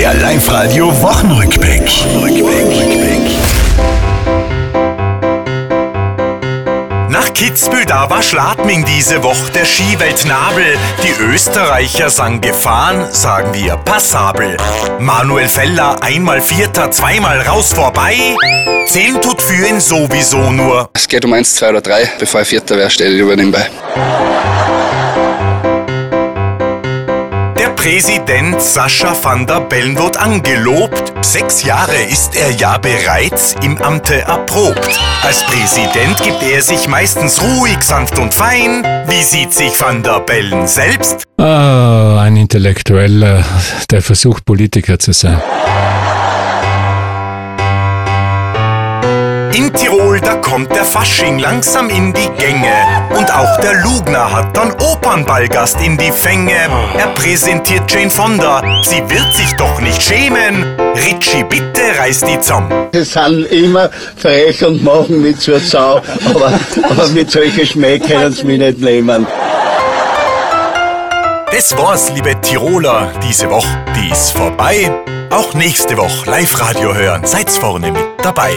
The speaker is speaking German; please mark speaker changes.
Speaker 1: Der Live-Radio Wochenrückblick. Rückblick.
Speaker 2: Nach Kitzbühel, da war Schladming diese Woche der Skiweltnabel. Die Österreicher sang gefahren, sagen wir passabel. Manuel Feller, einmal Vierter, zweimal raus vorbei. Zählen tut für ihn sowieso nur.
Speaker 3: Es geht um eins, zwei oder drei. Bevor ich Vierter wäre, stelle ich lieber nebenbei.
Speaker 2: Der Präsident Sascha van der Bellen wird angelobt. Sechs Jahre ist er ja bereits im Amte erprobt. Als Präsident gibt er sich meistens ruhig, sanft und fein. Wie sieht sich van der Bellen selbst?
Speaker 4: Ah, ein Intellektueller, der versucht, Politiker zu sein.
Speaker 2: In Tirol, da kommt der Fasching langsam in die Gänge. Und auch der Lugner hat dann Opernballgast in die Fänge. Er präsentiert Jane Fonda, sie wird sich doch nicht schämen. Ritchie, bitte reiß die zusammen.
Speaker 5: Sie sind immer frech und machen mich zur Sau, aber, aber mit solchen Schmäh können sie mich nicht nehmen.
Speaker 2: Das war's, liebe Tiroler, diese Woche, die ist vorbei. Auch nächste Woche Live-Radio hören, seid's vorne mit dabei.